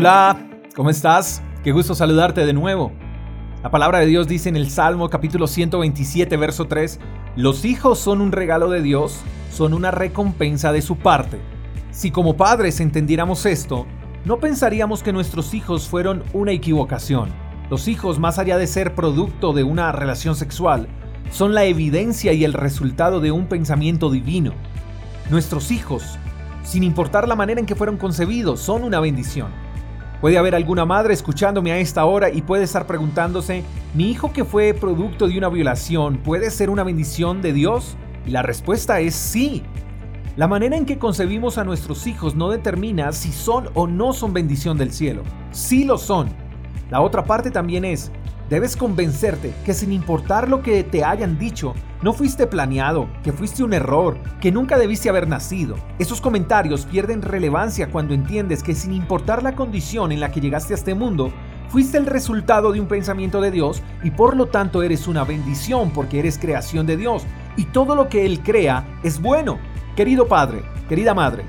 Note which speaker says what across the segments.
Speaker 1: Hola, ¿cómo estás? Qué gusto saludarte de nuevo. La palabra de Dios dice en el Salmo capítulo 127, verso 3, los hijos son un regalo de Dios, son una recompensa de su parte. Si como padres entendiéramos esto, no pensaríamos que nuestros hijos fueron una equivocación. Los hijos, más allá de ser producto de una relación sexual, son la evidencia y el resultado de un pensamiento divino. Nuestros hijos, sin importar la manera en que fueron concebidos, son una bendición. Puede haber alguna madre escuchándome a esta hora y puede estar preguntándose, ¿mi hijo que fue producto de una violación puede ser una bendición de Dios? Y la respuesta es sí. La manera en que concebimos a nuestros hijos no determina si son o no son bendición del cielo. Sí lo son. La otra parte también es, Debes convencerte que sin importar lo que te hayan dicho, no fuiste planeado, que fuiste un error, que nunca debiste haber nacido. Esos comentarios pierden relevancia cuando entiendes que sin importar la condición en la que llegaste a este mundo, fuiste el resultado de un pensamiento de Dios y por lo tanto eres una bendición porque eres creación de Dios y todo lo que Él crea es bueno. Querido Padre, querida Madre,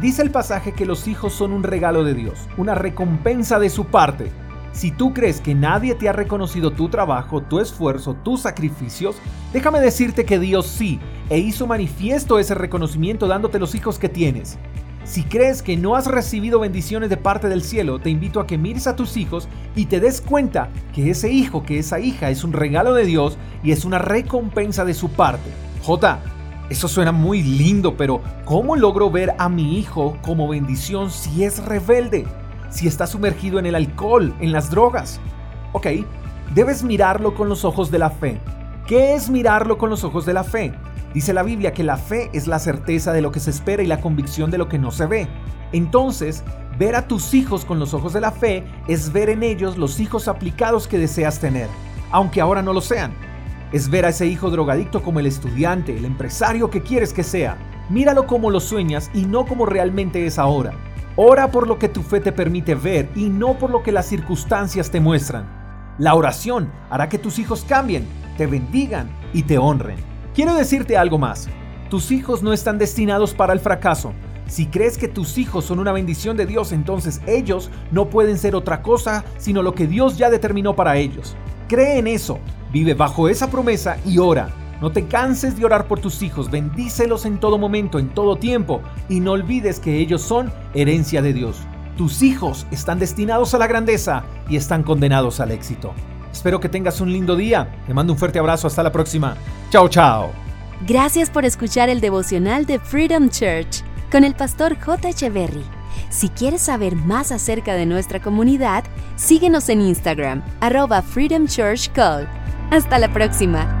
Speaker 1: dice el pasaje que los hijos son un regalo de Dios, una recompensa de su parte. Si tú crees que nadie te ha reconocido tu trabajo, tu esfuerzo, tus sacrificios, déjame decirte que Dios sí, e hizo manifiesto ese reconocimiento dándote los hijos que tienes. Si crees que no has recibido bendiciones de parte del cielo, te invito a que mires a tus hijos y te des cuenta que ese hijo, que esa hija es un regalo de Dios y es una recompensa de su parte. J, eso suena muy lindo, pero ¿cómo logro ver a mi hijo como bendición si es rebelde? Si está sumergido en el alcohol, en las drogas. Ok, debes mirarlo con los ojos de la fe. ¿Qué es mirarlo con los ojos de la fe? Dice la Biblia que la fe es la certeza de lo que se espera y la convicción de lo que no se ve. Entonces, ver a tus hijos con los ojos de la fe es ver en ellos los hijos aplicados que deseas tener, aunque ahora no lo sean. Es ver a ese hijo drogadicto como el estudiante, el empresario que quieres que sea. Míralo como lo sueñas y no como realmente es ahora. Ora por lo que tu fe te permite ver y no por lo que las circunstancias te muestran. La oración hará que tus hijos cambien, te bendigan y te honren. Quiero decirte algo más. Tus hijos no están destinados para el fracaso. Si crees que tus hijos son una bendición de Dios, entonces ellos no pueden ser otra cosa sino lo que Dios ya determinó para ellos. Cree en eso, vive bajo esa promesa y ora. No te canses de orar por tus hijos, bendícelos en todo momento, en todo tiempo, y no olvides que ellos son herencia de Dios. Tus hijos están destinados a la grandeza y están condenados al éxito. Espero que tengas un lindo día. Te mando un fuerte abrazo. Hasta la próxima. Chao, chao.
Speaker 2: Gracias por escuchar el devocional de Freedom Church con el pastor J. Echeverry. Si quieres saber más acerca de nuestra comunidad, síguenos en Instagram, arroba Freedom Church Call. Hasta la próxima.